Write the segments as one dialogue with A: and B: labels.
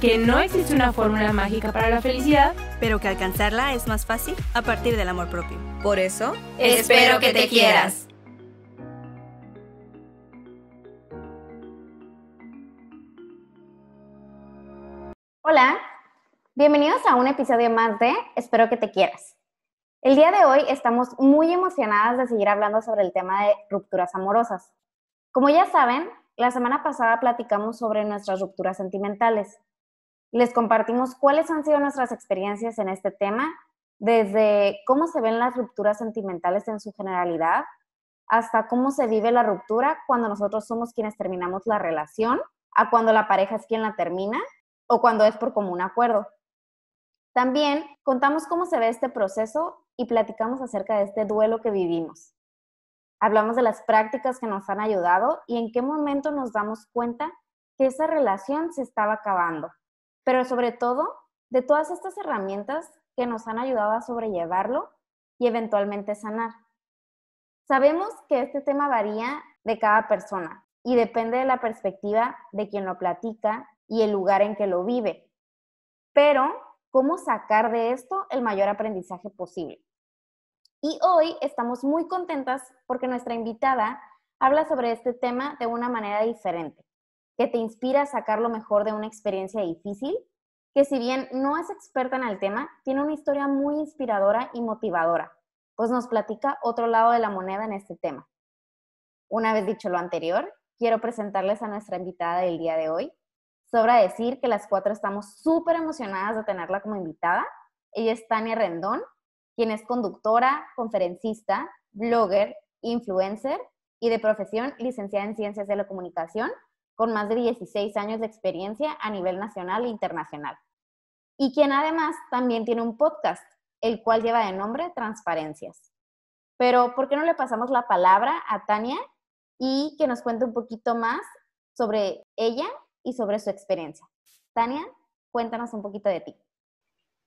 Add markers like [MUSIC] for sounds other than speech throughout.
A: que no existe una fórmula mágica para la felicidad.
B: pero que alcanzarla es más fácil a partir del amor propio.
C: Por eso,
D: Espero que te quieras.
E: Hola, bienvenidos a un episodio más de Espero que te quieras. El día de hoy estamos muy emocionadas de seguir hablando sobre el tema de rupturas amorosas. Como ya saben, la semana pasada platicamos sobre nuestras rupturas sentimentales. Les compartimos cuáles han sido nuestras experiencias en este tema, desde cómo se ven las rupturas sentimentales en su generalidad, hasta cómo se vive la ruptura cuando nosotros somos quienes terminamos la relación, a cuando la pareja es quien la termina o cuando es por común acuerdo. También contamos cómo se ve este proceso y platicamos acerca de este duelo que vivimos. Hablamos de las prácticas que nos han ayudado y en qué momento nos damos cuenta que esa relación se estaba acabando. Pero sobre todo, de todas estas herramientas que nos han ayudado a sobrellevarlo y eventualmente sanar. Sabemos que este tema varía de cada persona y depende de la perspectiva de quien lo platica y el lugar en que lo vive. Pero, ¿cómo sacar de esto el mayor aprendizaje posible? Y hoy estamos muy contentas porque nuestra invitada habla sobre este tema de una manera diferente, que te inspira a sacar lo mejor de una experiencia difícil, que si bien no es experta en el tema, tiene una historia muy inspiradora y motivadora, pues nos platica otro lado de la moneda en este tema. Una vez dicho lo anterior, quiero presentarles a nuestra invitada del día de hoy. Sobra decir que las cuatro estamos súper emocionadas de tenerla como invitada. Ella es Tania Rendón, quien es conductora, conferencista, blogger, influencer y de profesión licenciada en Ciencias de la Comunicación, con más de 16 años de experiencia a nivel nacional e internacional. Y quien además también tiene un podcast, el cual lleva de nombre Transparencias. Pero, ¿por qué no le pasamos la palabra a Tania y que nos cuente un poquito más sobre ella y sobre su experiencia? Tania, cuéntanos un poquito de ti.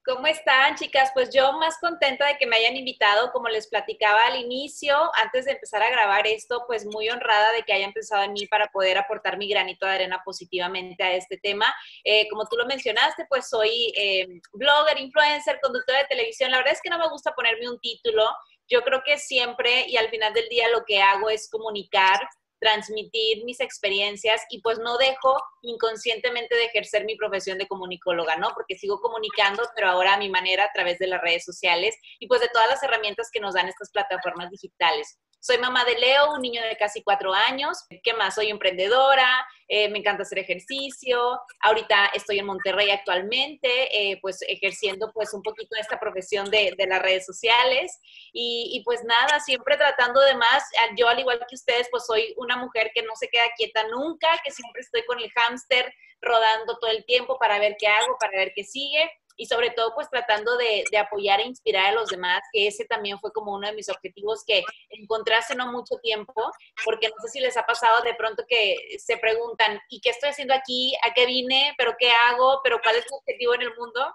F: ¿Cómo están, chicas? Pues yo más contenta de que me hayan invitado, como les platicaba al inicio, antes de empezar a grabar esto, pues muy honrada de que hayan pensado en mí para poder aportar mi granito de arena positivamente a este tema. Eh, como tú lo mencionaste, pues soy eh, blogger, influencer, conductora de televisión. La verdad es que no me gusta ponerme un título. Yo creo que siempre y al final del día lo que hago es comunicar transmitir mis experiencias y pues no dejo inconscientemente de ejercer mi profesión de comunicóloga, ¿no? Porque sigo comunicando, pero ahora a mi manera a través de las redes sociales y pues de todas las herramientas que nos dan estas plataformas digitales. Soy mamá de Leo, un niño de casi cuatro años. ¿Qué más? Soy emprendedora, eh, me encanta hacer ejercicio. Ahorita estoy en Monterrey actualmente, eh, pues ejerciendo pues un poquito esta profesión de, de las redes sociales. Y, y, pues nada, siempre tratando de más. Yo al igual que ustedes, pues soy una mujer que no se queda quieta nunca, que siempre estoy con el hámster rodando todo el tiempo para ver qué hago, para ver qué sigue y sobre todo pues tratando de, apoyar e inspirar a los demás, que ese también fue como uno de mis objetivos que encontré hace no mucho tiempo, porque no sé si les ha pasado de pronto que se preguntan, ¿y qué estoy haciendo aquí? ¿A qué vine? ¿Pero qué hago? ¿Pero cuál es mi objetivo en el mundo?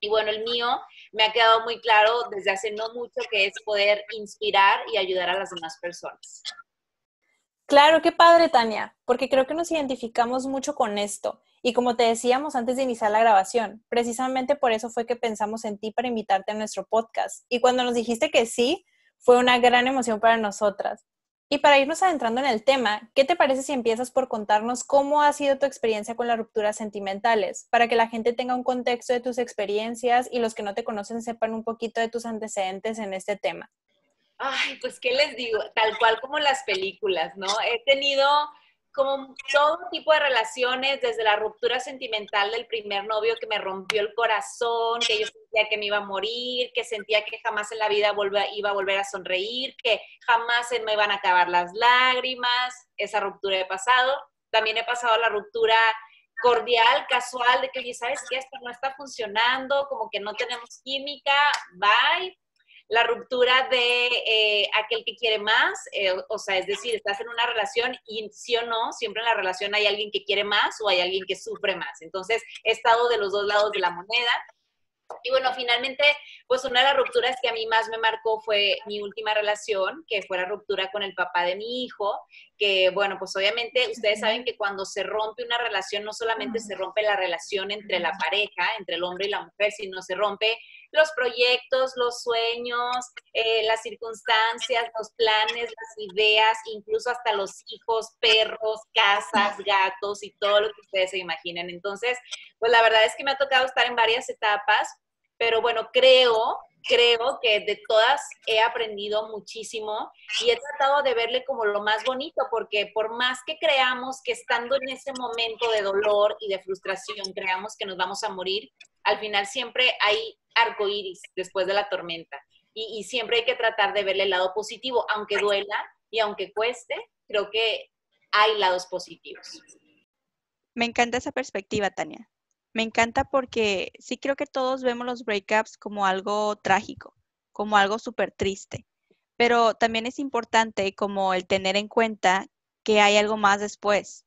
F: Y bueno, el mío me ha quedado muy claro desde hace no mucho que es poder inspirar y ayudar a las demás personas.
G: Claro, qué padre, Tania, porque creo que nos identificamos mucho con esto. Y como te decíamos antes de iniciar la grabación, precisamente por eso fue que pensamos en ti para invitarte a nuestro podcast. Y cuando nos dijiste que sí, fue una gran emoción para nosotras. Y para irnos adentrando en el tema, ¿qué te parece si empiezas por contarnos cómo ha sido tu experiencia con las rupturas sentimentales? Para que la gente tenga un contexto de tus experiencias y los que no te conocen sepan un poquito de tus antecedentes en este tema.
F: Ay, pues, ¿qué les digo? Tal cual como las películas, ¿no? He tenido como todo tipo de relaciones, desde la ruptura sentimental del primer novio que me rompió el corazón, que yo sentía que me iba a morir, que sentía que jamás en la vida iba a volver a sonreír, que jamás se me iban a acabar las lágrimas, esa ruptura he pasado. También he pasado la ruptura cordial, casual, de que, oye, ¿sabes qué? Esto no está funcionando, como que no tenemos química, bye. La ruptura de eh, aquel que quiere más, eh, o sea, es decir, estás en una relación y sí o no, siempre en la relación hay alguien que quiere más o hay alguien que sufre más. Entonces, he estado de los dos lados de la moneda y bueno, finalmente, pues una de las rupturas que a mí más me marcó fue mi última relación, que fue la ruptura con el papá de mi hijo, que bueno, pues obviamente ustedes saben que cuando se rompe una relación, no solamente se rompe la relación entre la pareja, entre el hombre y la mujer, sino se rompe los proyectos, los sueños, eh, las circunstancias, los planes, las ideas, incluso hasta los hijos, perros, casas, gatos y todo lo que ustedes se imaginen. Entonces, pues la verdad es que me ha tocado estar en varias etapas, pero bueno, creo, creo que de todas he aprendido muchísimo y he tratado de verle como lo más bonito, porque por más que creamos que estando en ese momento de dolor y de frustración, creamos que nos vamos a morir, al final siempre hay arco iris después de la tormenta. Y, y, siempre hay que tratar de verle el lado positivo, aunque duela y aunque cueste, creo que hay lados positivos.
H: Me encanta esa perspectiva, Tania. Me encanta porque sí creo que todos vemos los breakups como algo trágico, como algo súper triste, pero también es importante como el tener en cuenta que hay algo más después.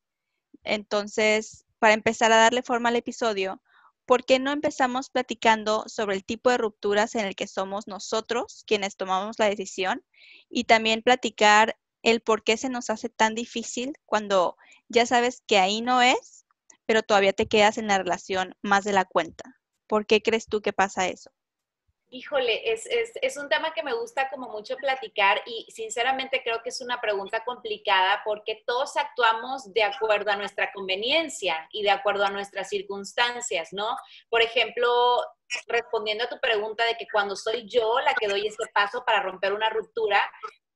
H: Entonces, para empezar a darle forma al episodio, ¿por qué no empezamos platicando sobre el tipo de rupturas en el que somos nosotros quienes tomamos la decisión y también platicar el por qué se nos hace tan difícil cuando ya sabes que ahí no es, pero todavía te quedas en la relación más de la cuenta? ¿Por qué crees tú que pasa eso?
F: Híjole, es, es, es, un tema que me gusta como mucho platicar y sinceramente creo que es una pregunta complicada porque todos actuamos de acuerdo a nuestra conveniencia y de acuerdo a nuestras circunstancias, ¿no? Por ejemplo, respondiendo a tu pregunta de que cuando soy yo la que doy ese paso para romper una ruptura,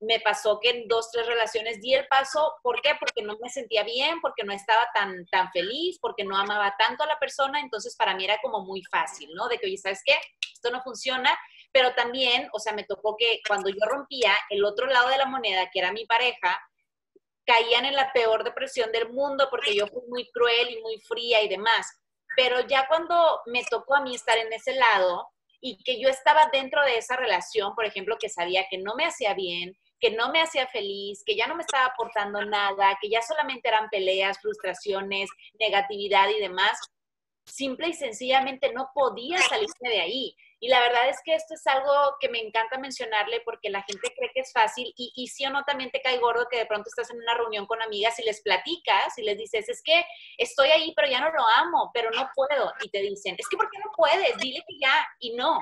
F: me pasó que en dos, tres relaciones di el paso, ¿por qué? Porque no me sentía bien, porque no estaba tan, tan feliz, porque no amaba tanto a la persona, entonces para mí era como muy fácil, ¿no? De que, oye, ¿sabes qué? Esto no funciona, pero también, o sea, me tocó que cuando yo rompía, el otro lado de la moneda, que era mi pareja, caían en la peor depresión del mundo porque yo fui muy cruel y muy fría y demás. Pero ya cuando me tocó a mí estar en ese lado y que yo estaba dentro de esa relación, por ejemplo, que sabía que no me hacía bien, que no me hacía feliz, que ya no me estaba aportando nada, que ya solamente eran peleas, frustraciones, negatividad y demás, simple y sencillamente no podía salirme de ahí. Y la verdad es que esto es algo que me encanta mencionarle porque la gente cree que es fácil y, y sí o no también te cae gordo que de pronto estás en una reunión con amigas y les platicas y les dices, es que estoy ahí pero ya no lo amo, pero no puedo. Y te dicen, es que ¿por qué no puedes? Dile que ya. Y no,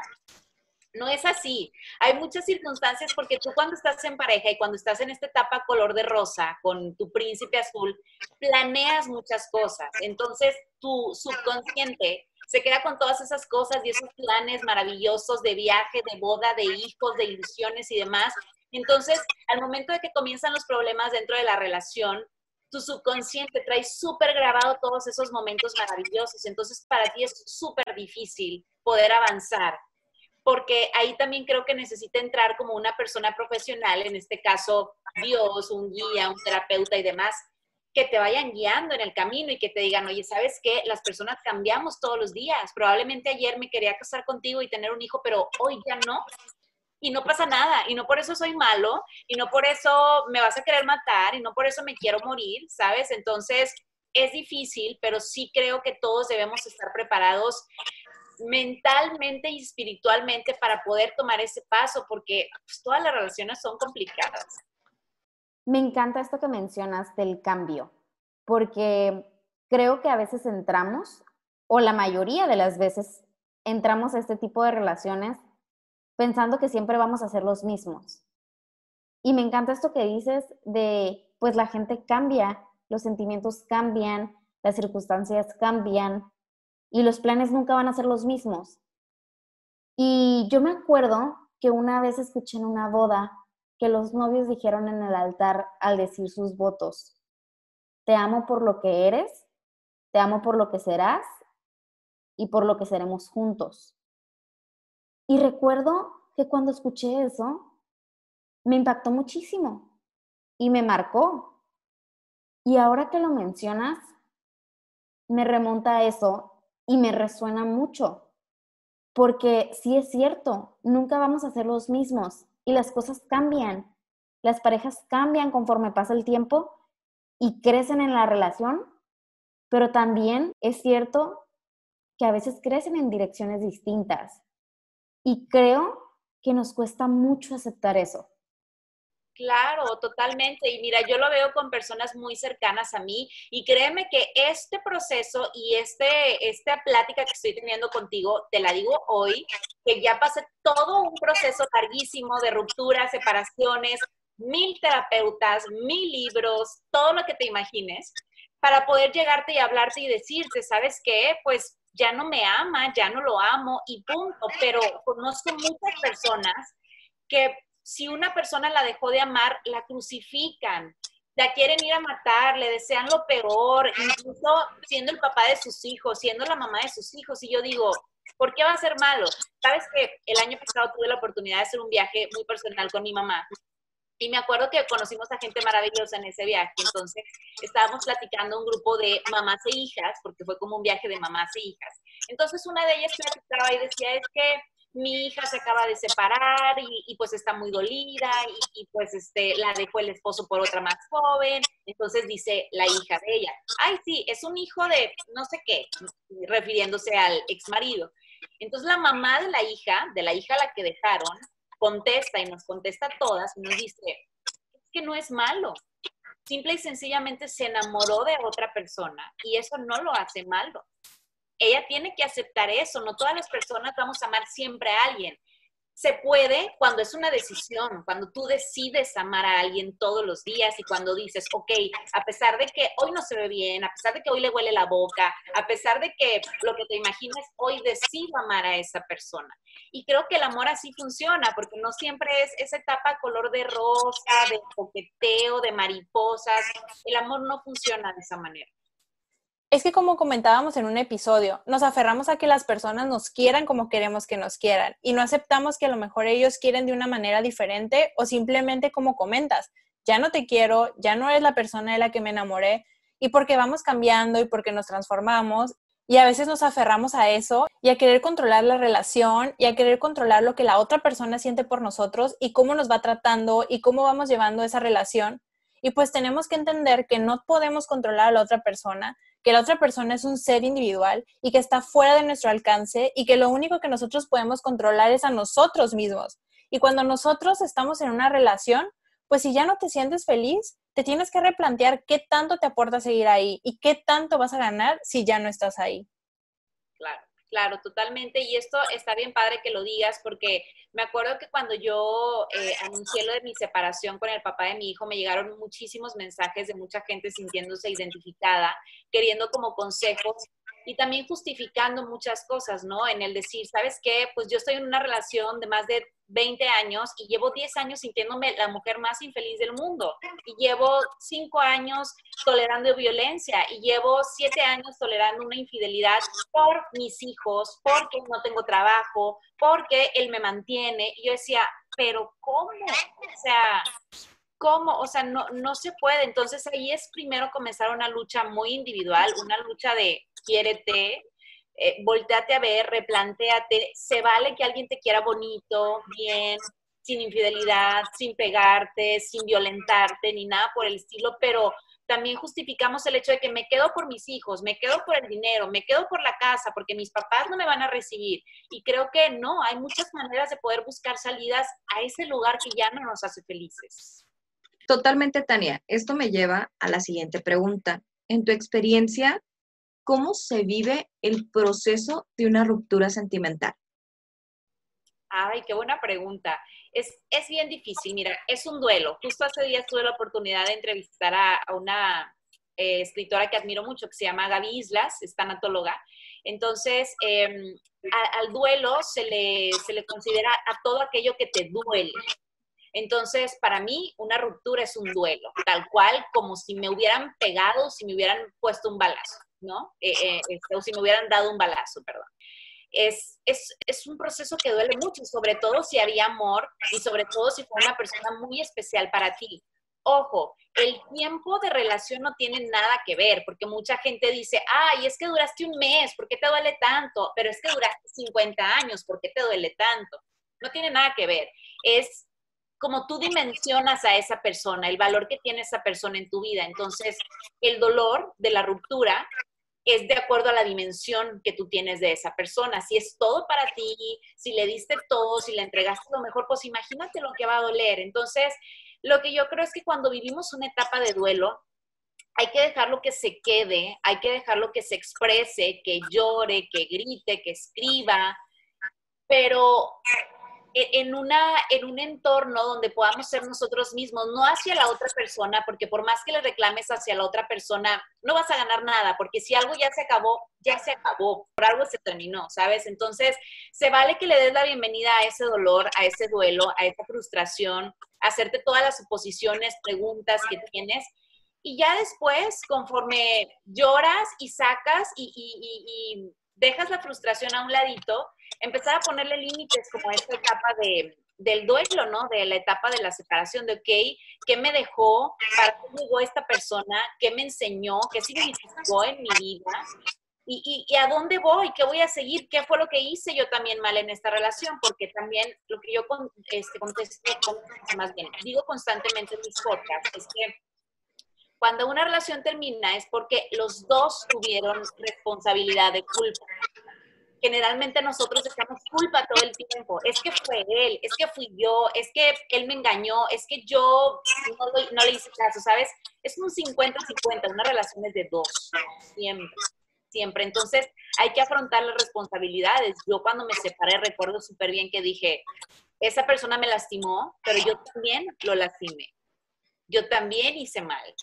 F: no es así. Hay muchas circunstancias porque tú cuando estás en pareja y cuando estás en esta etapa color de rosa con tu príncipe azul, planeas muchas cosas. Entonces tu subconsciente se queda con todas esas cosas y esos planes maravillosos de viaje, de boda, de hijos, de ilusiones y demás. Entonces, al momento de que comienzan los problemas dentro de la relación, tu subconsciente trae súper grabado todos esos momentos maravillosos. Entonces, para ti es súper difícil poder avanzar porque ahí también creo que necesita entrar como una persona profesional, en este caso Dios, un guía, un terapeuta y demás, que te vayan guiando en el camino y que te digan, oye, ¿sabes qué? Las personas cambiamos todos los días. Probablemente ayer me quería casar contigo y tener un hijo, pero hoy ya no. Y no pasa nada. Y no por eso soy malo. Y no por eso me vas a querer matar. Y no por eso me quiero morir, ¿sabes? Entonces, es difícil, pero sí creo que todos debemos estar preparados mentalmente y espiritualmente para poder tomar ese paso, porque pues, todas las relaciones son complicadas.
E: Me encanta esto que mencionas del cambio, porque creo que a veces entramos, o la mayoría de las veces entramos a este tipo de relaciones pensando que siempre vamos a ser los mismos. Y me encanta esto que dices de, pues la gente cambia, los sentimientos cambian, las circunstancias cambian, y los planes nunca van a ser los mismos. Y yo me acuerdo que una vez escuché en una boda que los novios dijeron en el altar al decir sus votos, te amo por lo que eres, te amo por lo que serás y por lo que seremos juntos. Y recuerdo que cuando escuché eso, me impactó muchísimo y me marcó. Y ahora que lo mencionas, me remonta a eso y me resuena mucho, porque sí es cierto, nunca vamos a ser los mismos y las cosas cambian. Las parejas cambian conforme pasa el tiempo y crecen en la relación, pero también es cierto que a veces crecen en direcciones distintas. Y creo que nos cuesta mucho aceptar eso.
F: Claro, totalmente. Y mira, yo lo veo con personas muy cercanas a mí y créeme que este proceso y este, esta plática que estoy teniendo contigo, te la digo hoy, que ya pasé todo un proceso larguísimo de rupturas, separaciones, mil terapeutas, mil libros, todo lo que te imagines, para poder llegarte y hablarte y decirte, ¿sabes qué? Pues ya no me ama, ya no lo amo y punto. Pero conozco muchas personas que si una persona la dejó de amar, la crucifican, la quieren ir a matar, le desean lo peor, incluso siendo el papá de sus hijos, siendo la mamá de sus hijos. Y yo digo, ¿por qué va a ser malo? Sabes que el año pasado tuve la oportunidad de hacer un viaje muy personal con mi mamá. Y me acuerdo que conocimos a gente maravillosa en ese viaje. Entonces, estábamos platicando un grupo de mamás e hijas, porque fue como un viaje de mamás e hijas. Entonces, una de ellas platicaba y decía, es que mi hija se acaba de separar y, pues está muy dolida y, pues este, la dejó el esposo por otra más joven. Entonces dice la hija de ella, ay sí, es un hijo de no sé qué, refiriéndose al ex marido. Entonces la mamá de la hija, de la hija a la que dejaron, contesta y nos contesta a todas y nos dice, que no es malo. Simple y sencillamente se enamoró de otra persona y eso no lo hace malo ella tiene que aceptar eso, no todas las personas vamos a amar siempre a alguien. Se puede cuando es una decisión, cuando tú decides amar a alguien todos los días y cuando dices, ok, a pesar de que hoy no se ve bien, a pesar de que hoy le huele la boca, a pesar de que lo que te imagines, hoy decido amar a esa persona. Y creo que el amor así funciona, porque no siempre es esa etapa color de rosa, de coqueteo, de mariposas. El amor no funciona de esa manera.
G: Es que como comentábamos en un episodio, nos aferramos a que las personas nos quieran como queremos que nos quieran y no aceptamos que a lo mejor ellos quieren de una manera diferente o simplemente como comentas, ya no te quiero, ya no eres la persona de la que me enamoré y porque vamos cambiando y porque nos transformamos y a veces nos aferramos a eso y a querer controlar la relación y a querer controlar lo que la otra persona siente por nosotros y cómo nos va tratando y cómo vamos llevando esa relación. Y pues tenemos que entender que no podemos controlar a la otra persona, que la otra persona es un ser individual y que está fuera de nuestro alcance y que lo único que nosotros podemos controlar es a nosotros mismos. Y cuando nosotros estamos en una relación, pues si ya no te sientes feliz, te tienes que replantear qué tanto te aporta seguir ahí y qué tanto vas a ganar si ya no estás ahí.
F: Claro. Totalmente. Y esto está bien padre que lo digas porque me acuerdo que cuando yo eh, anuncié lo de mi separación con el papá de mi hijo, me llegaron muchísimos mensajes de mucha gente sintiéndose identificada, queriendo como consejos y también justificando muchas cosas, ¿no? En el decir, ¿sabes qué? Pues yo estoy en una relación de más de 20 años y llevo 10 años sintiéndome la mujer más infeliz del mundo. Y llevo 5 años tolerando violencia y llevo 7 años tolerando una infidelidad por mis hijos, porque no tengo trabajo, porque él me mantiene. Y yo decía, pero ¿cómo? O sea, ¿cómo? O sea, no, no se puede. Entonces ahí es primero comenzar una lucha muy individual, una lucha de quiérete, eh, volteate a ver, replantéate. Se vale que alguien te quiera bonito, bien, sin infidelidad, sin pegarte, sin violentarte, ni nada por el estilo, pero también justificamos el hecho de que me quedo por mis hijos, me quedo por el dinero, me quedo por la casa, porque mis papás no me van a recibir. Y creo que no, hay muchas maneras de poder buscar salidas a ese lugar que ya no nos hace felices.
I: Totalmente, Tania. Esto me lleva a la siguiente pregunta. En tu experiencia, ¿cómo se vive el proceso de una ruptura sentimental?
F: Ay, qué buena pregunta. Es, es bien difícil, mira, es un duelo. Justo hace días tuve la oportunidad de entrevistar a, una eh, escritora que admiro mucho, que se llama Gaby Islas, es tanatóloga. Entonces, em, al duelo se le, se le considera a todo aquello que te duele, entonces, para mí, una ruptura es un duelo, tal cual como si me hubieran pegado, si me hubieran puesto un balazo, ¿no? Eh, eh, este, o si me hubieran dado un balazo, perdón. Es, es, es, un proceso que duele mucho, sobre todo si había amor y sobre todo si fue una persona muy especial para ti. ojo, el tiempo de relación no tiene nada que ver, porque mucha gente dice, ay, es que duraste un mes, ¿por qué te duele tanto? Pero es que duraste 50 años, ¿por qué te duele tanto? No tiene nada que ver. Es como tú dimensionas a esa persona, el valor que tiene esa persona en tu vida. Entonces, el dolor de la ruptura es de acuerdo a la dimensión que tú tienes de esa persona. Si es todo para ti, si le diste todo, si le entregaste lo mejor, pues imagínate lo que va a doler. Entonces, lo que yo creo es que cuando vivimos una etapa de duelo, hay que dejarlo que se quede, hay que dejarlo que se exprese, que llore, que grite, que escriba, pero en, una, en un entorno donde podamos ser nosotros mismos, no hacia la otra persona, porque por más que le reclames hacia la otra persona, no vas a ganar nada, porque si algo ya se acabó, ya se acabó, por algo se terminó, ¿sabes? Entonces, se vale que le des la bienvenida a ese dolor, a ese duelo, a esa frustración, hacerte todas las suposiciones, preguntas que tienes. Y ya después, conforme lloras y sacas y dejas la frustración a un ladito, empezar a ponerle límites como esta etapa de, del duelo, ¿no? De la etapa de la separación, de, ok, ¿qué me dejó? ¿Para qué llegó esta persona? ¿Qué me enseñó? ¿Qué significó en mi vida? ¿Y, y, a dónde voy? ¿Qué voy a seguir? ¿Qué fue lo que hice yo también mal en esta relación? Porque también lo que yo este, contesto, más bien, digo constantemente en mis podcasts, es que cuando una relación termina es porque los dos tuvieron responsabilidad de culpa generalmente nosotros echamos culpa todo el tiempo. Es que fue él, es que fui yo, es que él me engañó, es que yo no, le hice caso, ¿sabes? Es un 50-50, una relación es de dos, siempre, siempre. Entonces hay que afrontar las responsabilidades. Yo cuando me separé recuerdo súper bien que dije, esa persona me lastimó, pero yo también lo lastimé. Yo también hice mal.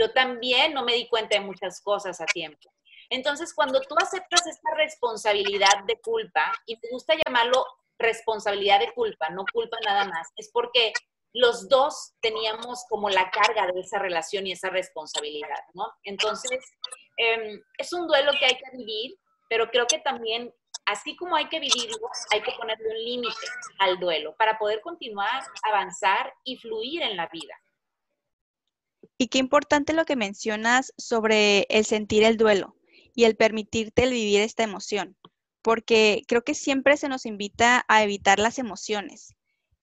F: Yo también no me di cuenta de muchas cosas a tiempo. Entonces, cuando tú aceptas esta responsabilidad de culpa, y me gusta llamarlo responsabilidad de culpa, no culpa nada más, es porque los dos teníamos como la carga de esa relación y esa responsabilidad, ¿no? Entonces, em, es un duelo que hay que vivir, pero creo que también, así como hay que vivirlo, hay que ponerle un límite al duelo para poder continuar, avanzar y fluir en la vida.
H: Y qué importante lo que mencionas sobre el sentir el duelo y el permitirte el vivir esta emoción, porque creo que siempre se nos invita a evitar las emociones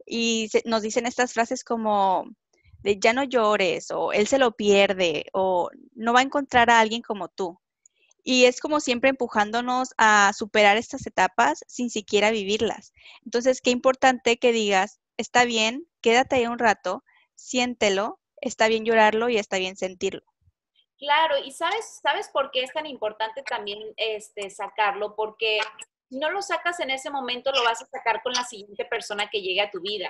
H: y nos dicen estas frases como ya no llores o él se lo pierde o no va a encontrar a alguien como tú. Y es como siempre empujándonos a superar estas etapas sin siquiera vivirlas. Entonces, qué importante que digas, está bien, quédate ahí un rato, siéntelo, está bien llorarlo y está bien sentirlo.
F: Claro, y sabes, ¿sabes por qué es tan importante también este, sacarlo? Porque si no lo sacas en ese momento, lo vas a sacar con la siguiente persona que llegue a tu vida,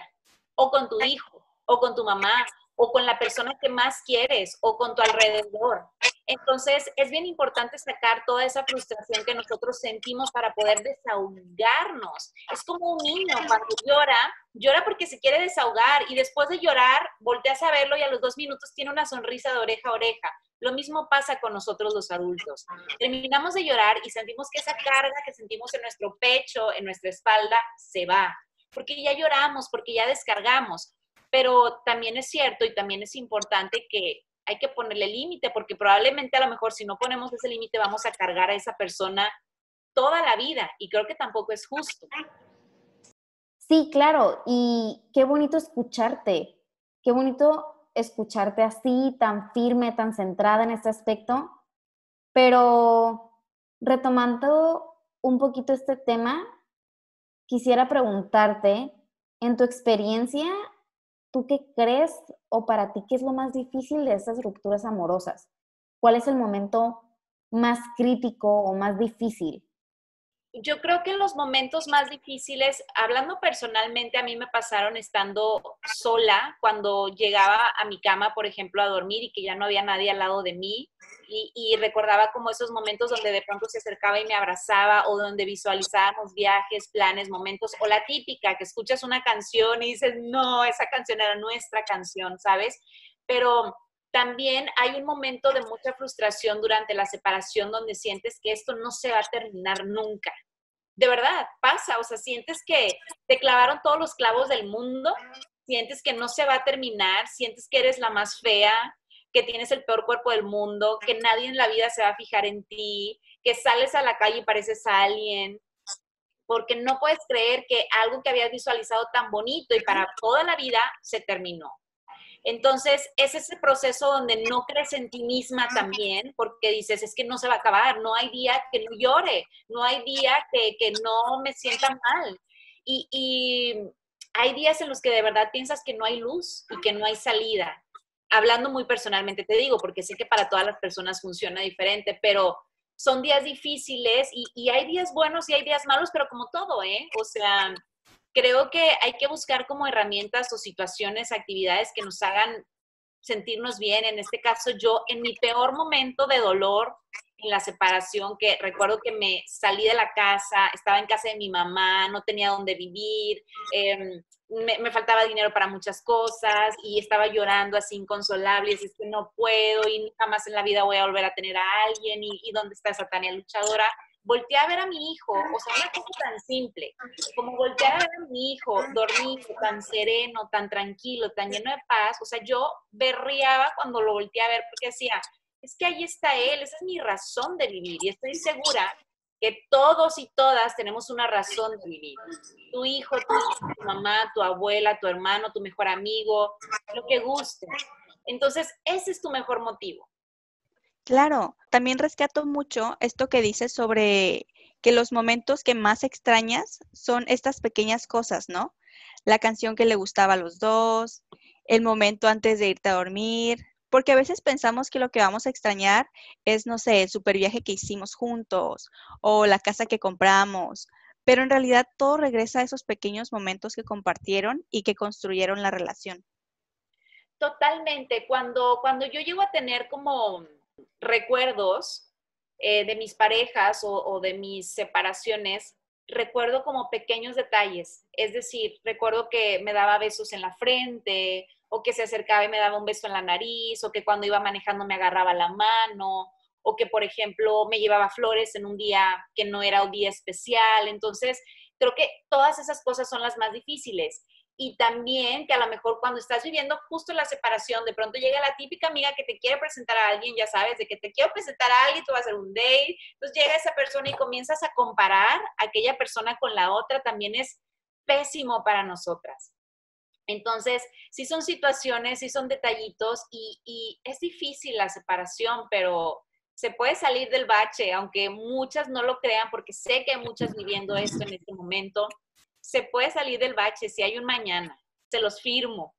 F: o con tu hijo, o con tu mamá, o con la persona que más quieres, o con tu alrededor. Entonces, es bien importante sacar toda esa frustración que nosotros sentimos para poder desahogarnos. Es como un niño cuando llora, llora porque se quiere desahogar y después de llorar, volteas a verlo y a los dos minutos tiene una sonrisa de oreja a oreja. Lo mismo pasa con nosotros los adultos. Terminamos de llorar y sentimos que esa carga que sentimos en nuestro pecho, en nuestra espalda, se va, porque ya lloramos, porque ya descargamos. Pero también es cierto y también es importante que hay que ponerle límite, porque probablemente a lo mejor si no ponemos ese límite vamos a cargar a esa persona toda la vida y creo que tampoco es justo.
E: Sí, claro, y qué bonito escucharte, qué bonito escucharte así, tan firme, tan centrada en este aspecto, pero retomando un poquito este tema, quisiera preguntarte, en tu experiencia, ¿tú qué crees o para ti qué es lo más difícil de estas rupturas amorosas? ¿Cuál es el momento más crítico o más difícil?
F: Yo creo que en los momentos más difíciles, hablando personalmente, a mí me pasaron estando sola cuando llegaba a mi cama, por ejemplo, a dormir y que ya no había nadie al lado de mí. Y, recordaba como esos momentos donde de pronto se acercaba y me abrazaba o donde visualizábamos viajes, planes, momentos. O la típica, que escuchas una canción y dices, no, esa canción era nuestra canción, ¿sabes? Pero también hay un momento de mucha frustración durante la separación donde sientes que esto no se va a terminar nunca, de verdad, pasa, o sea, sientes que te clavaron todos los clavos del mundo sientes que no se va a terminar, sientes que eres la más fea, que tienes el peor cuerpo del mundo, que nadie en la vida se va a fijar en ti, que sales a la calle y pareces a alguien, porque no puedes creer que algo que habías visualizado tan bonito y para toda la vida se terminó. Entonces, es ese proceso donde no crees en ti misma también, porque dices, es que no se va a acabar, no hay día que no llore, no hay día que, que no me sienta mal. Y, y hay días en los que de verdad piensas que no hay luz y que no hay salida. Hablando muy personalmente te digo, porque sé que para todas las personas funciona diferente, pero son días difíciles y, y, hay días buenos y hay días malos, pero como todo, ¿eh? O sea, creo que hay que buscar como herramientas o situaciones, actividades que nos hagan sentirnos bien. En este caso, yo en mi peor momento de dolor, en la separación, que recuerdo que me salí de la casa, estaba en casa de mi mamá, no tenía dónde vivir, me, me, faltaba dinero para muchas cosas y estaba llorando así inconsolable, y es que no puedo y jamás en la vida voy a volver a tener a alguien y, y dónde está esa Tania luchadora. Volteé a ver a mi hijo, o sea, una cosa tan simple, como voltear a ver a mi hijo dormido, tan sereno, tan tranquilo, tan lleno de paz, o sea, yo berriaba cuando lo volteé a ver porque decía, es que ahí está él, esa es mi razón de vivir y estoy segura que todos y todas tenemos una razón de vivir. Tu hijo, tu, tu mamá, tu abuela, tu hermano, tu mejor amigo, lo que guste. Entonces, ese es tu mejor motivo.
H: Claro, también rescato mucho esto que dices sobre que los momentos que más extrañas son estas pequeñas cosas, ¿no? La canción que le gustaba a los dos, el momento antes de irte a dormir, porque a veces pensamos que lo que vamos a extrañar es, no sé, el super viaje que hicimos juntos o la casa que compramos, pero en realidad todo regresa a esos pequeños momentos que compartieron y que construyeron la relación.
F: Totalmente. Cuando, cuando yo llego a tener como recuerdos eh, de mis parejas o, o de mis separaciones, recuerdo como pequeños detalles. Es decir, recuerdo que me daba besos en la frente o que se acercaba y me daba un beso en la nariz, o que cuando iba manejando me agarraba la mano, o que, por ejemplo, me llevaba flores en un día que no era un día especial. Entonces, creo que todas esas cosas son las más difíciles. Y también que a lo mejor cuando estás viviendo justo la separación, de pronto llega la típica amiga que te quiere presentar a alguien, ya sabes, de que te quiero presentar a alguien, tú vas a hacer un date, entonces llega esa persona y comienzas a comparar aquella persona con la otra, también es pésimo para nosotras. Entonces, sí son situaciones, sí son detallitos y, es difícil la separación, pero se puede salir del bache, aunque muchas no lo crean, porque sé que hay muchas viviendo esto en este momento. Se puede salir del bache si hay un mañana, se los firmo.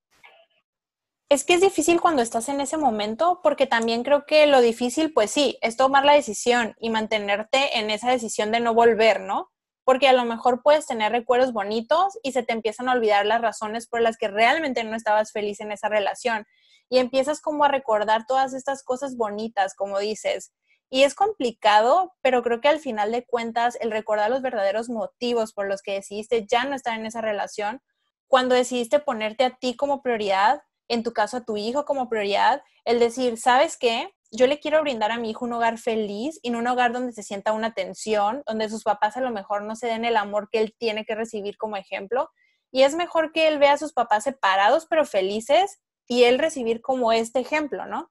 G: Es que es difícil cuando estás en ese momento, porque también creo que lo difícil, pues sí, es tomar la decisión y mantenerte en esa decisión de no volver, ¿no? porque a lo mejor puedes tener recuerdos bonitos y se te empiezan a olvidar las razones por las que realmente no estabas feliz en esa relación. Y empiezas como a recordar todas estas cosas bonitas, como dices. Y es complicado, pero creo que al final de cuentas el recordar los verdaderos motivos por los que decidiste ya no estar en esa relación, cuando decidiste ponerte a ti como prioridad, en tu caso a tu hijo como prioridad, el decir, ¿sabes qué? yo le quiero brindar a mi hijo un hogar feliz y no un hogar donde se sienta una tensión, donde sus papás a lo mejor no se den el amor que él tiene que recibir como ejemplo. Y es mejor que él vea a sus papás separados pero felices y él recibir como este ejemplo, ¿no?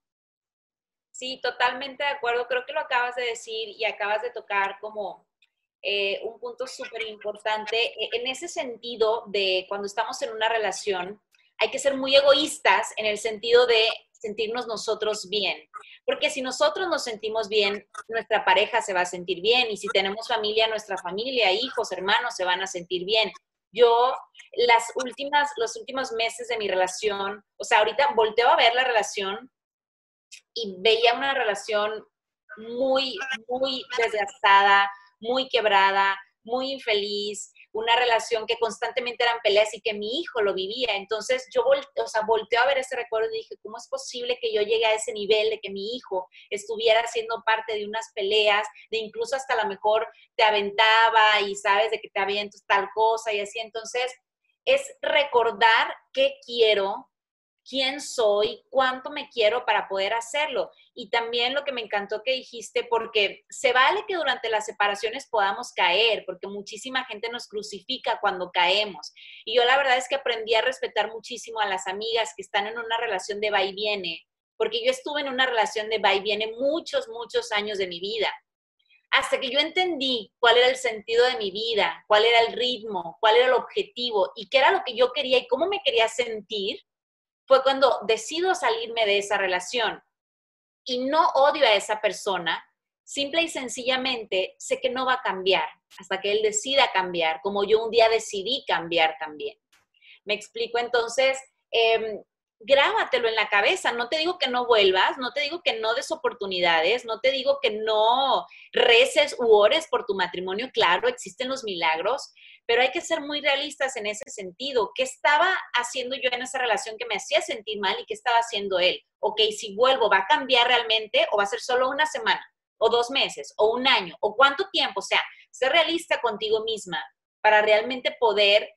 F: Sí, totalmente de acuerdo. Creo que lo acabas de decir y acabas de tocar como eh, un punto súper importante. E, en ese sentido de cuando estamos en una relación, hay que ser muy egoístas en el sentido de sentirnos nosotros bien. Porque si nosotros nos sentimos bien, nuestra pareja se va a sentir bien. Y si tenemos familia, nuestra familia, hijos, hermanos se van a sentir bien. Yo, las últimas, los últimos meses de mi relación, o sea, ahorita volteo a ver la relación y veía una relación muy, muy desgastada, muy quebrada, muy infeliz, una relación que constantemente eran peleas y que mi hijo lo vivía. Entonces yo volteo, o sea, volteo a ver ese recuerdo y dije, ¿cómo es posible que yo llegue a ese nivel de que mi hijo estuviera siendo parte de unas peleas, de incluso hasta a lo mejor te aventaba y sabes de que te avientas tal cosa y así? Entonces es recordar qué quiero, quién soy, cuánto me quiero para poder hacerlo. Y también lo que me encantó que dijiste, porque se vale que durante las separaciones podamos caer, porque muchísima gente nos crucifica cuando caemos. Y yo la verdad es que aprendí a respetar muchísimo a las amigas que están en una relación de va y viene, porque yo estuve en una relación de va y viene muchos, muchos años de mi vida. Hasta que yo entendí cuál era el sentido de mi vida, cuál era el ritmo, cuál era el objetivo y qué era lo que yo quería y cómo me quería sentir, fue cuando decido salirme de esa relación y no odio a esa persona, simple y sencillamente sé que no va a cambiar hasta que él decida cambiar, como yo un día decidí cambiar también. Me explico entonces, eh, grábatelo en la cabeza. No te digo que no vuelvas, no te digo que no des oportunidades, no te digo que no reces u ores por tu matrimonio. Claro, existen los milagros, pero hay que ser muy realistas en ese sentido. ¿Qué estaba haciendo yo en esa relación que me hacía sentir mal y qué estaba haciendo él? Ok, si vuelvo, ¿va a cambiar realmente o va a ser solo una semana o dos meses o un año o cuánto tiempo? O sea, ser realista contigo misma para realmente poder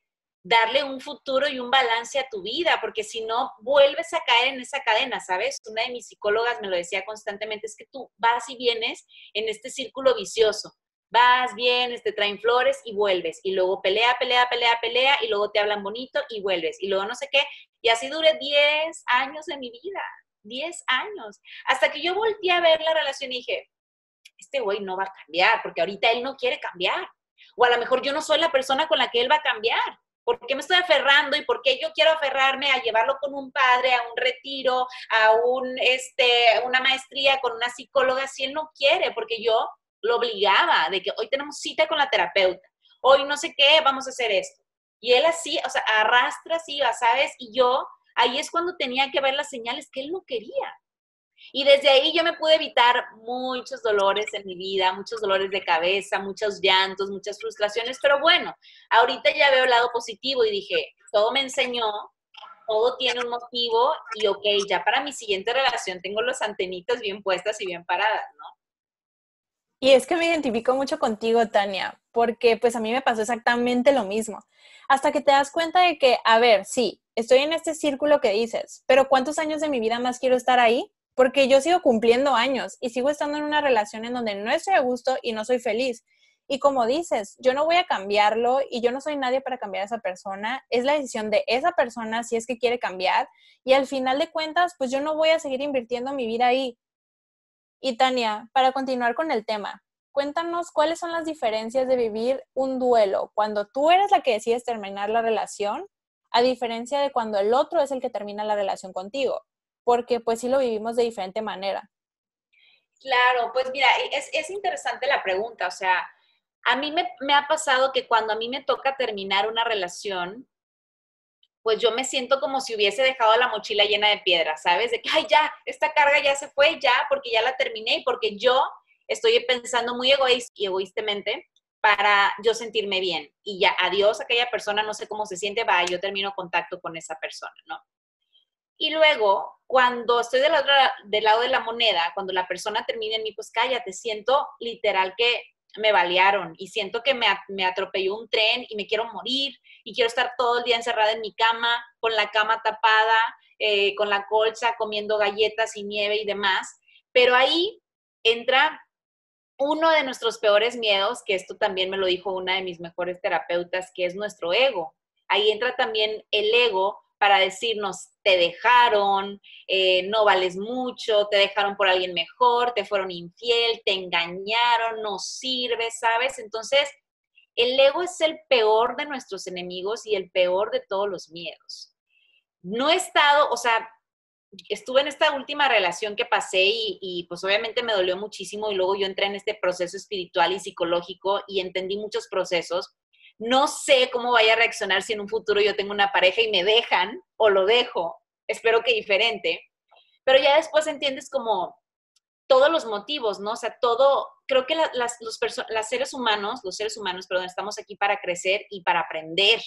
F: darle un futuro y un balance a tu vida, porque si no, vuelves a caer en esa cadena, ¿sabes? Una de mis psicólogas me lo decía constantemente, es que tú vas y vienes en este círculo vicioso. Vas, vienes, te traen flores y vuelves. Y luego pelea, pelea, pelea, pelea, y luego te hablan bonito y vuelves. Y luego no sé qué. Y así duré 10 años de mi vida. 10 años. Hasta que yo volteé a ver la relación y dije, este güey no va a cambiar, porque ahorita él no quiere cambiar. O a lo mejor yo no soy la persona con la que él va a cambiar. ¿Por qué me estoy aferrando y por qué yo quiero aferrarme a llevarlo con un padre, a un retiro, a un, este, una maestría con una psicóloga si él no quiere? Porque yo lo obligaba de que hoy tenemos cita con la terapeuta, hoy no sé qué, vamos a hacer esto. Y él así, o sea, arrastra así, ¿sabes? Y yo, ahí es cuando tenía que ver las señales que él no quería. Y desde ahí yo me pude evitar muchos dolores en mi vida, muchos dolores de cabeza, muchos llantos, muchas frustraciones, pero bueno, ahorita ya veo el lado positivo y dije, todo me enseñó, todo tiene un motivo y ok, ya para mi siguiente relación tengo los antenitas bien puestas y bien paradas, ¿no?
G: Y es que me identifico mucho contigo, Tania, porque pues a mí me pasó exactamente lo mismo. Hasta que te das cuenta de que, a ver, sí, estoy en este círculo que dices, pero ¿cuántos años de mi vida más quiero estar ahí? porque yo sigo cumpliendo años y sigo estando en una relación en donde no estoy a gusto y no soy feliz. Y como dices, yo no voy a cambiarlo y yo no soy nadie para cambiar a esa persona. Es la decisión de esa persona si es que quiere cambiar. Y al final de cuentas, pues yo no voy a seguir invirtiendo mi vida ahí. Y Tania, para continuar con el tema, cuéntanos cuáles son las diferencias de vivir un duelo cuando tú eres la que decides terminar la relación, a diferencia de cuando el otro es el que termina la relación contigo porque pues sí lo vivimos de diferente manera.
F: Claro, pues mira, es, es interesante la pregunta, o sea, a mí me, me, ha pasado que cuando a mí me toca terminar una relación, pues yo me siento como si hubiese dejado la mochila llena de piedras, ¿sabes? De que, ay, ya, esta carga ya se fue, ya, porque ya la terminé y porque yo estoy pensando muy egoísta y egoístamente para yo sentirme bien. Y ya, adiós, aquella persona, no sé cómo se siente, va, yo termino contacto con esa persona, ¿no? Y luego, cuando estoy del, del lado de la moneda, cuando la persona termina en mí, pues cállate, siento literal que me balearon y siento que me, me, atropelló un tren y me quiero morir y quiero estar todo el día encerrada en mi cama, con la cama tapada, eh, con la colcha, comiendo galletas y nieve y demás. Pero ahí entra uno de nuestros peores miedos, que esto también me lo dijo una de mis mejores terapeutas, que es nuestro ego. Ahí entra también el ego para decirnos, te dejaron, eh, no vales mucho, te dejaron por alguien mejor, te fueron infiel, te engañaron, no sirves, ¿sabes? Entonces, el ego es el peor de nuestros enemigos y el peor de todos los miedos. No he estado, o sea, estuve en esta última relación que pasé y, y, pues obviamente me dolió muchísimo y luego yo entré en este proceso espiritual y psicológico y entendí muchos procesos no sé cómo vaya a reaccionar si en un futuro yo tengo una pareja y me dejan o lo dejo. Espero que diferente. Pero ya después entiendes como todos los motivos, ¿no? O sea, todo, creo que las, los seres humanos, los seres humanos, perdón, estamos aquí para crecer y para aprender.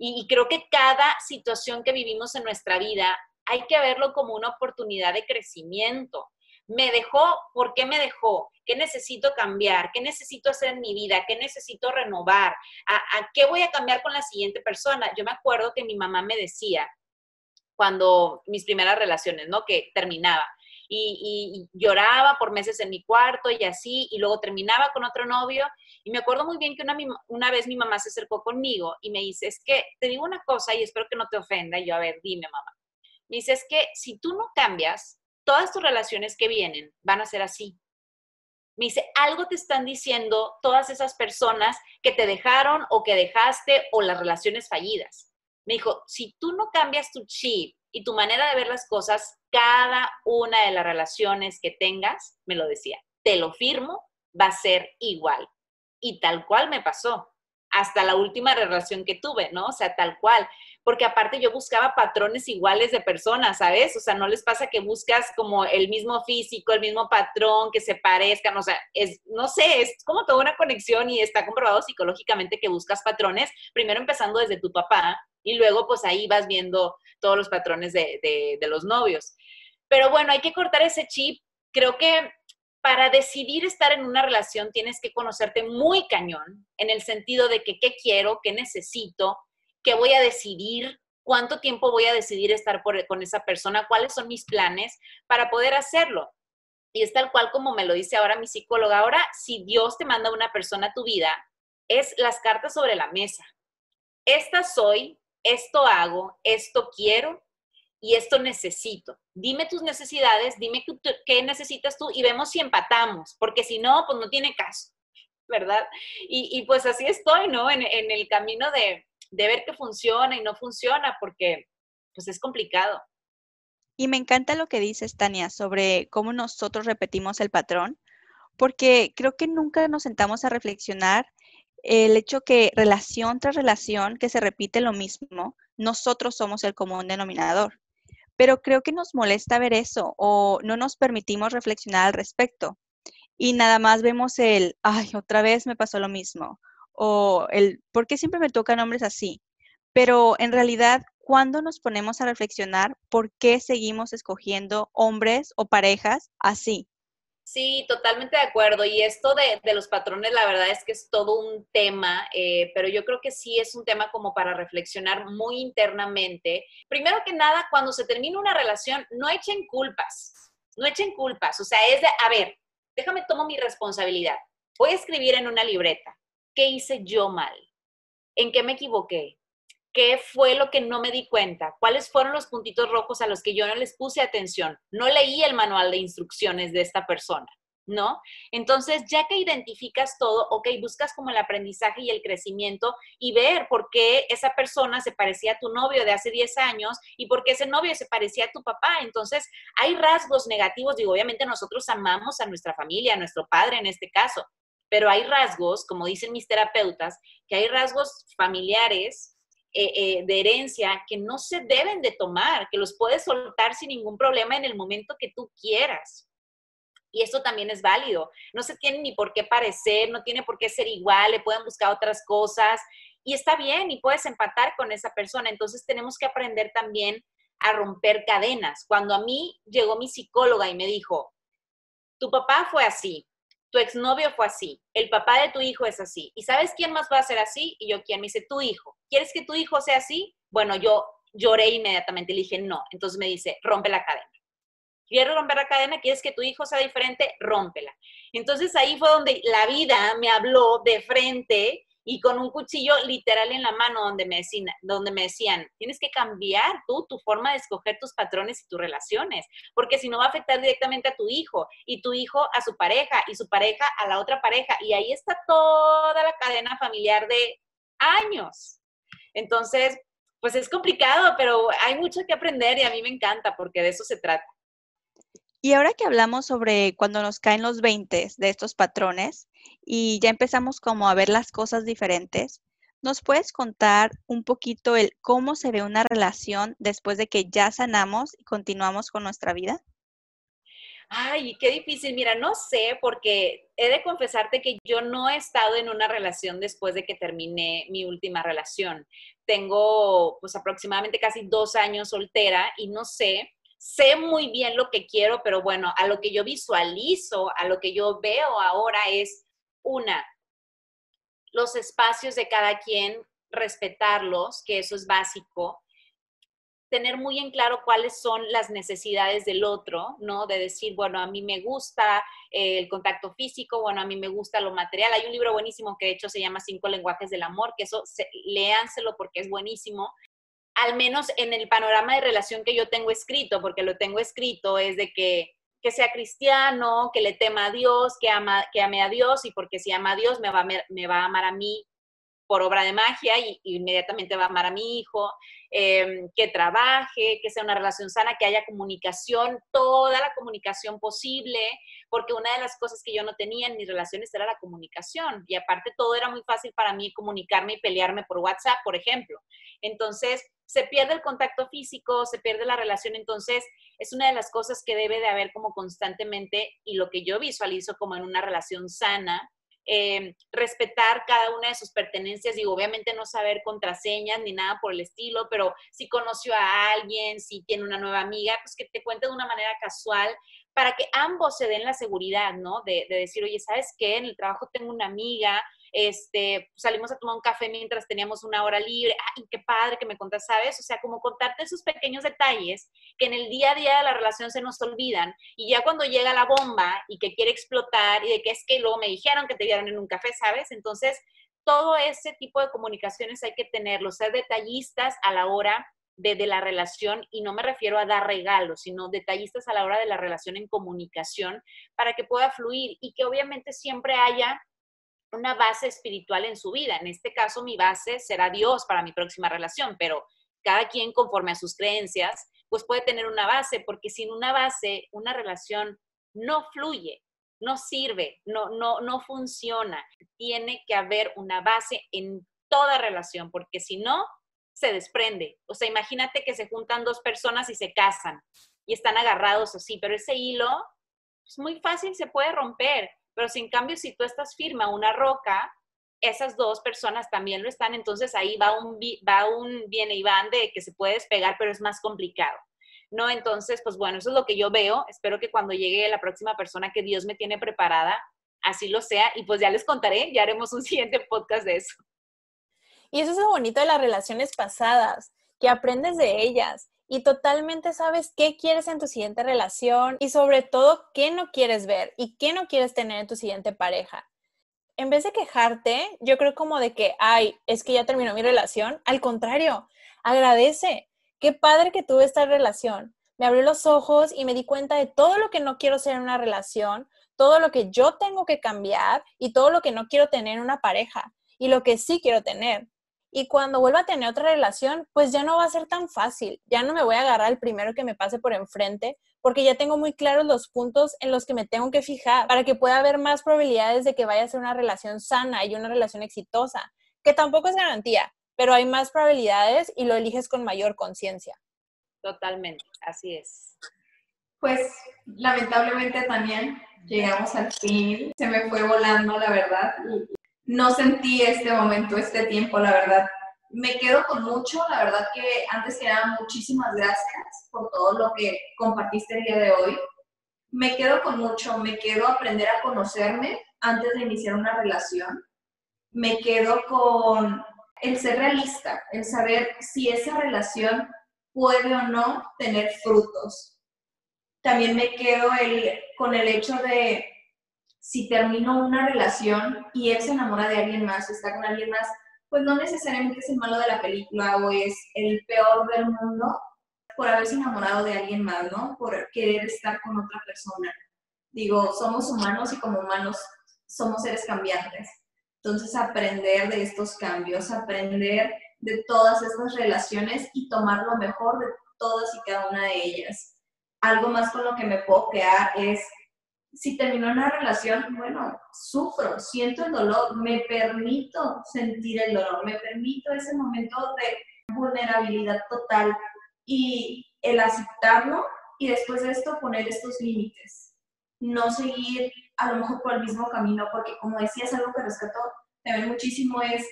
F: y creo que cada situación que vivimos en nuestra vida hay que verlo como una oportunidad de crecimiento me dejó, ¿por qué me dejó? ¿Qué necesito cambiar? ¿Qué necesito hacer en mi vida? ¿Qué necesito renovar? ¿A, qué voy a cambiar con la siguiente persona? Yo me acuerdo que mi mamá me decía, cuando mis primeras relaciones, ¿no? Que terminaba. Y, lloraba por meses en mi cuarto y así, y luego terminaba con otro novio. Y me acuerdo muy bien que una, vez mi mamá se acercó conmigo y me dice, es que te digo una cosa y espero que no te ofenda. Yo, a ver, dime, mamá. Me dice, es que si tú no cambias, todas tus relaciones que vienen van a ser así. Me dice, algo te están diciendo todas esas personas que te dejaron o que dejaste o las relaciones fallidas. Me dijo, si tú no cambias tu chip y tu manera de ver las cosas, cada una de las relaciones que tengas, me lo decía, te lo firmo, va a ser igual. Y tal cual me pasó, hasta la última relación que tuve, ¿no? O sea, tal cual porque aparte yo buscaba patrones iguales de personas, ¿sabes? O sea, no les pasa que buscas como el mismo físico, el mismo patrón, que se parezcan, o sea, es, no sé, es como toda una conexión y está comprobado psicológicamente que buscas patrones, primero empezando desde tu papá y luego pues ahí vas viendo todos los patrones de, de, de los novios. Pero bueno, hay que cortar ese chip. Creo que para decidir estar en una relación tienes que conocerte muy cañón, en el sentido de que qué quiero, qué necesito, qué voy a decidir, cuánto tiempo voy a decidir estar con esa persona, cuáles son mis planes para poder hacerlo. Y es tal cual como me lo dice ahora mi psicóloga. Ahora, si Dios te manda una persona a tu vida, es las cartas sobre la mesa. Esta soy, esto hago, esto quiero y esto necesito. Dime tus necesidades, dime qué necesitas tú y vemos si empatamos, porque si no, pues no tiene caso, ¿verdad? Y, pues así estoy, ¿no? en el camino de, de ver qué funciona y no funciona, porque pues es complicado.
H: Y me encanta lo que dices, Tania, sobre cómo nosotros repetimos el patrón, porque creo que nunca nos sentamos a reflexionar el hecho que relación tras relación, que se repite lo mismo, nosotros somos el común denominador. Pero creo que nos molesta ver eso o no nos permitimos reflexionar al respecto. Y nada más vemos el, ay, otra vez me pasó lo mismo, o el por qué siempre me tocan hombres así. Pero en realidad, cuando nos ponemos a reflexionar por qué seguimos escogiendo hombres o parejas así?
F: Sí, totalmente de acuerdo. Y esto de, de, los patrones, la verdad es que es todo un tema, eh, pero yo creo que sí es un tema como para reflexionar muy internamente. Primero que nada, cuando se termina una relación, no echen culpas, no echen culpas. O sea, es de, a ver, déjame tomo mi responsabilidad. Voy a escribir en una libreta. ¿Qué hice yo mal? ¿En qué me equivoqué? ¿Qué fue lo que no me di cuenta? ¿Cuáles fueron los puntitos rojos a los que yo no les puse atención? No leí el manual de instrucciones de esta persona, ¿no? Entonces, ya que identificas todo, ok, buscas como el aprendizaje y el crecimiento y ver por qué esa persona se parecía a tu novio de hace 10 años y por qué ese novio se parecía a tu papá. Entonces, hay rasgos negativos, digo, obviamente nosotros amamos a nuestra familia, a nuestro padre en este caso, pero hay rasgos, como dicen mis terapeutas, que hay rasgos familiares eh, eh, de herencia que no se deben de tomar, que los puedes soltar sin ningún problema en el momento que tú quieras. Y eso también es válido. No se tiene ni por qué parecer, no tiene por qué ser igual, le pueden buscar otras cosas y está bien y puedes empatar con esa persona. Entonces tenemos que aprender también a romper cadenas. Cuando a mí llegó mi psicóloga y me dijo, tu papá fue así, tu exnovio fue así, el papá de tu hijo es así. ¿Y sabes quién más va a ser así? Y yo, ¿quién? Me dice, tu hijo. ¿Quieres que tu hijo sea así? Bueno, yo lloré inmediatamente, le dije, no. Entonces me dice, rompe la cadena. ¿Quieres romper la cadena? ¿Quieres que tu hijo sea diferente? Rómpela. Entonces ahí fue donde la vida me habló de frente y con un cuchillo literal en la mano donde me, decían, donde me decían, tienes que cambiar tú tu forma de escoger tus patrones y tus relaciones, porque si no va a afectar directamente a tu hijo y tu hijo a su pareja y su pareja a la otra pareja y ahí está toda la cadena familiar de años. Entonces, pues es complicado, pero hay mucho que aprender y a mí me encanta porque de eso se trata.
H: Y ahora que hablamos sobre cuando nos caen los 20 de estos patrones y ya empezamos como a ver las cosas diferentes, ¿nos puedes contar un poquito el cómo se ve una relación después de que ya sanamos y continuamos con nuestra vida?
F: Ay, qué difícil. Mira, no sé, porque he de confesarte que yo no he estado en una relación después de que terminé mi última relación. Tengo pues aproximadamente casi dos años soltera y no sé sé muy bien lo que quiero, pero bueno, a lo que yo visualizo, a lo que yo veo ahora es una, los espacios de cada quien, respetarlos, que eso es básico. Tener muy en claro cuáles son las necesidades del otro, ¿no? De decir, bueno, a mí me gusta eh, el contacto físico, bueno, a mí me gusta lo material. Hay un libro buenísimo que de hecho se llama Cinco lenguajes del amor, que eso, léanselo porque es buenísimo. Al menos en el panorama de relación que yo tengo escrito, porque lo tengo escrito, es de que que sea cristiano, que le tema a Dios, que, ama, que ame a Dios y porque si ama a Dios me va me va a amar a mí por obra de magia y, inmediatamente va a amar a mi hijo, em, que trabaje, que sea una relación sana, que haya comunicación, toda la comunicación posible, porque una de las cosas que yo no tenía en mis relaciones era la comunicación y aparte todo era muy fácil para mí comunicarme y pelearme por WhatsApp, por ejemplo. Entonces, se pierde el contacto físico, se pierde la relación, entonces es una de las cosas que debe de haber como constantemente y lo que yo visualizo como en una relación sana eh, respetar cada una de sus pertenencias, digo, obviamente no saber contraseñas ni nada por el estilo, pero si conoció a alguien, si tiene una nueva amiga, pues que te cuente de una manera casual para que ambos se den la seguridad, ¿no? De, de decir, oye, ¿sabes qué? En el trabajo tengo una amiga, este, salimos a tomar un café mientras teníamos una hora libre, ay, qué padre que me contas, ¿sabes? O sea, como contarte esos pequeños detalles que en el día a día de la relación se nos olvidan y ya cuando llega la bomba y que quiere explotar y de que es que luego me dijeron que te dieron en un café, ¿sabes? Entonces, todo ese tipo de comunicaciones hay que tenerlo, ser detallistas a la hora de, de, la relación, y no me refiero a dar regalos, sino detallistas a la hora de la relación en comunicación para que pueda fluir y que obviamente siempre haya una base espiritual en su vida. En este caso, mi base será Dios para mi próxima relación, pero cada quien conforme a sus creencias, pues puede tener una base, porque sin una base, una relación no fluye, no sirve, no, no, no funciona. Tiene que haber una base en toda relación, porque si no, se desprende. O sea, imagínate que se juntan dos personas y se casan y están agarrados así, pero ese hilo es pues, muy fácil, se puede romper. Pero sin cambio, si tú estás firma una roca, esas dos personas también lo están, entonces ahí va un, va un viene y van de que se puede despegar, pero es más complicado. ¿No? Entonces, pues bueno, eso es lo que yo veo. Espero que cuando llegue la próxima persona que Dios me tiene preparada, así lo sea. Y pues ya les contaré, ya haremos un [LAUGHS] siguiente podcast de eso.
G: Y eso es lo bonito de las relaciones pasadas, que aprendes de ellas y totalmente sabes qué quieres en tu siguiente relación y sobre todo qué no quieres ver y qué no quieres tener en tu siguiente pareja. En vez de quejarte, yo creo como de que, ay, es que ya terminó mi relación. Al contrario, agradece. Qué padre que tuve esta relación. Me abrió los ojos y me di cuenta de todo lo que no quiero ser en una relación, todo lo que yo tengo que cambiar y todo lo que no quiero tener en una pareja y lo que sí quiero tener. Y cuando vuelva a tener otra relación, pues ya no va a ser tan fácil. Ya no me voy a agarrar al primero que me pase por enfrente, porque ya tengo muy claros los puntos en los que me tengo que fijar para que pueda haber más probabilidades de que vaya a ser una relación sana y una relación exitosa, que tampoco es garantía, pero hay más probabilidades y lo eliges con mayor conciencia.
F: Totalmente, así es.
J: Pues lamentablemente también llegamos al fin, se me fue volando la verdad no sentí este momento, este tiempo, la verdad. Me quedo con mucho, la verdad que antes que nada, muchísimas gracias por todo lo que compartiste el día de hoy. Me quedo con mucho, me quedo aprender a conocerme antes de iniciar una relación. Me quedo con el ser realista, el saber si esa relación puede o no tener frutos. También me quedo el, con el hecho de si termino una relación y él se enamora de alguien más o está con alguien más, pues no necesariamente es el malo de la película o es el peor del mundo por haberse enamorado de alguien más, ¿no? Por querer estar con otra persona. Digo, somos humanos y como humanos somos seres cambiantes. Entonces, aprender de estos cambios, aprender de todas estas relaciones y tomar lo mejor de todas y cada una de ellas. Algo más con lo que me puedo quedar es si terminó una relación, bueno, sufro, siento el dolor, me permito sentir el dolor, me permito ese momento de vulnerabilidad total y el aceptarlo y después de esto poner estos límites. No seguir a lo mejor por el mismo camino, porque como decías, algo que rescato también muchísimo es,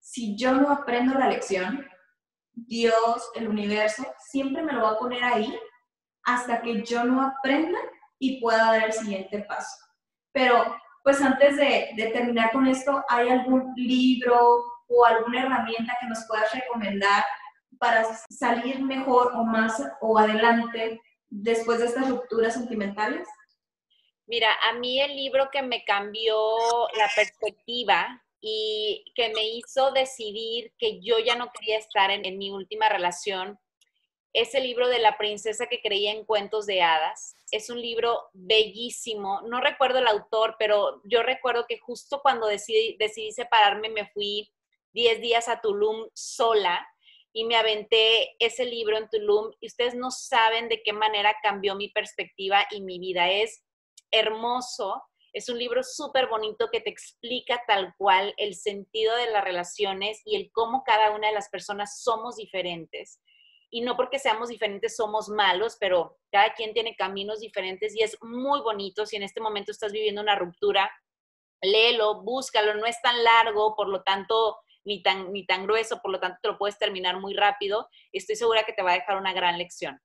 J: si yo no aprendo la lección, Dios, el universo, siempre me lo va a poner ahí hasta que yo no aprenda y pueda dar el siguiente paso. Pero pues antes de, terminar con esto, ¿hay algún libro o alguna herramienta que nos puedas recomendar para salir mejor o más o adelante después de estas rupturas sentimentales?
F: Mira, a mí el libro que me cambió la perspectiva y que me hizo decidir que yo ya no quería estar en, en mi última relación es el libro de la princesa que creía en cuentos de hadas. Es un libro bellísimo. No recuerdo el autor, pero yo recuerdo que justo cuando decidí, decidí separarme me fui 10 días a Tulum sola y me aventé ese libro en Tulum y ustedes no saben de qué manera cambió mi perspectiva y mi vida. Es hermoso. Es un libro súper bonito que te explica tal cual el sentido de las relaciones y el cómo cada una de las personas somos diferentes y no porque seamos diferentes somos malos, pero cada quien tiene caminos diferentes y es muy bonito. Si en este momento estás viviendo una ruptura, léelo, búscalo, no es tan largo, por lo tanto, ni tan, ni tan grueso, por lo tanto, te lo puedes terminar muy rápido. Estoy segura que te va a dejar una gran lección.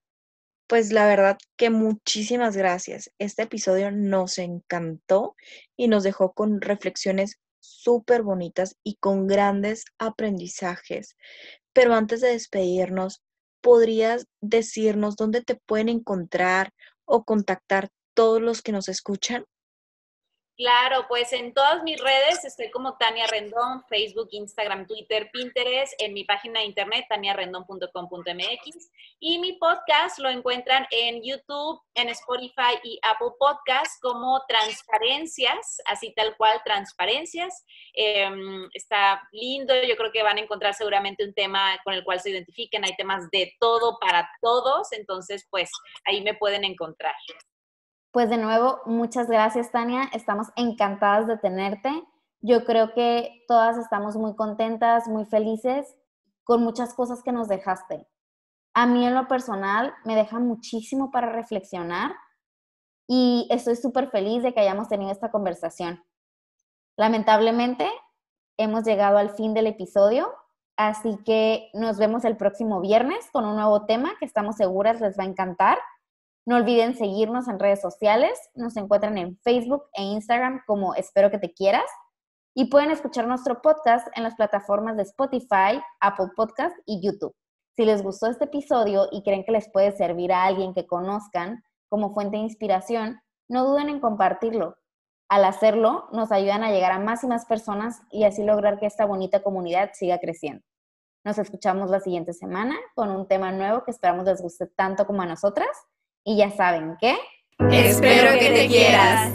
I: Pues la verdad que muchísimas gracias. Este episodio nos encantó y nos dejó con reflexiones súper bonitas y con grandes aprendizajes. Pero antes de despedirnos, ¿podrías decirnos dónde te pueden encontrar o contactar todos los que nos escuchan?
F: Claro, pues en todas mis redes estoy como Tania Rendón, Facebook, Instagram, Twitter, Pinterest, en mi página de internet taniarendón.com.mx y mi podcast lo encuentran en YouTube, en Spotify y Apple Podcasts como Transparencias, así tal cual, Transparencias. Em, está lindo, yo creo que van a encontrar seguramente un tema con el cual se identifiquen, hay temas de todo para todos, entonces pues ahí me pueden encontrar.
E: Pues de nuevo, muchas gracias Tania, estamos encantadas de tenerte. Yo creo que todas estamos muy contentas, muy felices con muchas cosas que nos dejaste. A mí en lo personal me deja muchísimo para reflexionar y estoy súper feliz de que hayamos tenido esta conversación. Lamentablemente, hemos llegado al fin del episodio, así que nos vemos el próximo viernes con un nuevo tema que estamos seguras les va a encantar. No olviden seguirnos en redes sociales. Nos encuentran en Facebook e Instagram como Espero que te quieras. Y pueden escuchar nuestro podcast en las plataformas de Spotify, Apple Podcast y YouTube. Si les gustó este episodio y creen que les puede servir a alguien que conozcan como fuente de inspiración, no duden en compartirlo. Al hacerlo, nos ayudan a llegar a más y más personas y así lograr que esta bonita comunidad siga creciendo. Nos escuchamos la siguiente semana con un tema nuevo que esperamos les guste tanto como a nosotras. Y ya saben qué.
C: Espero que te quieras.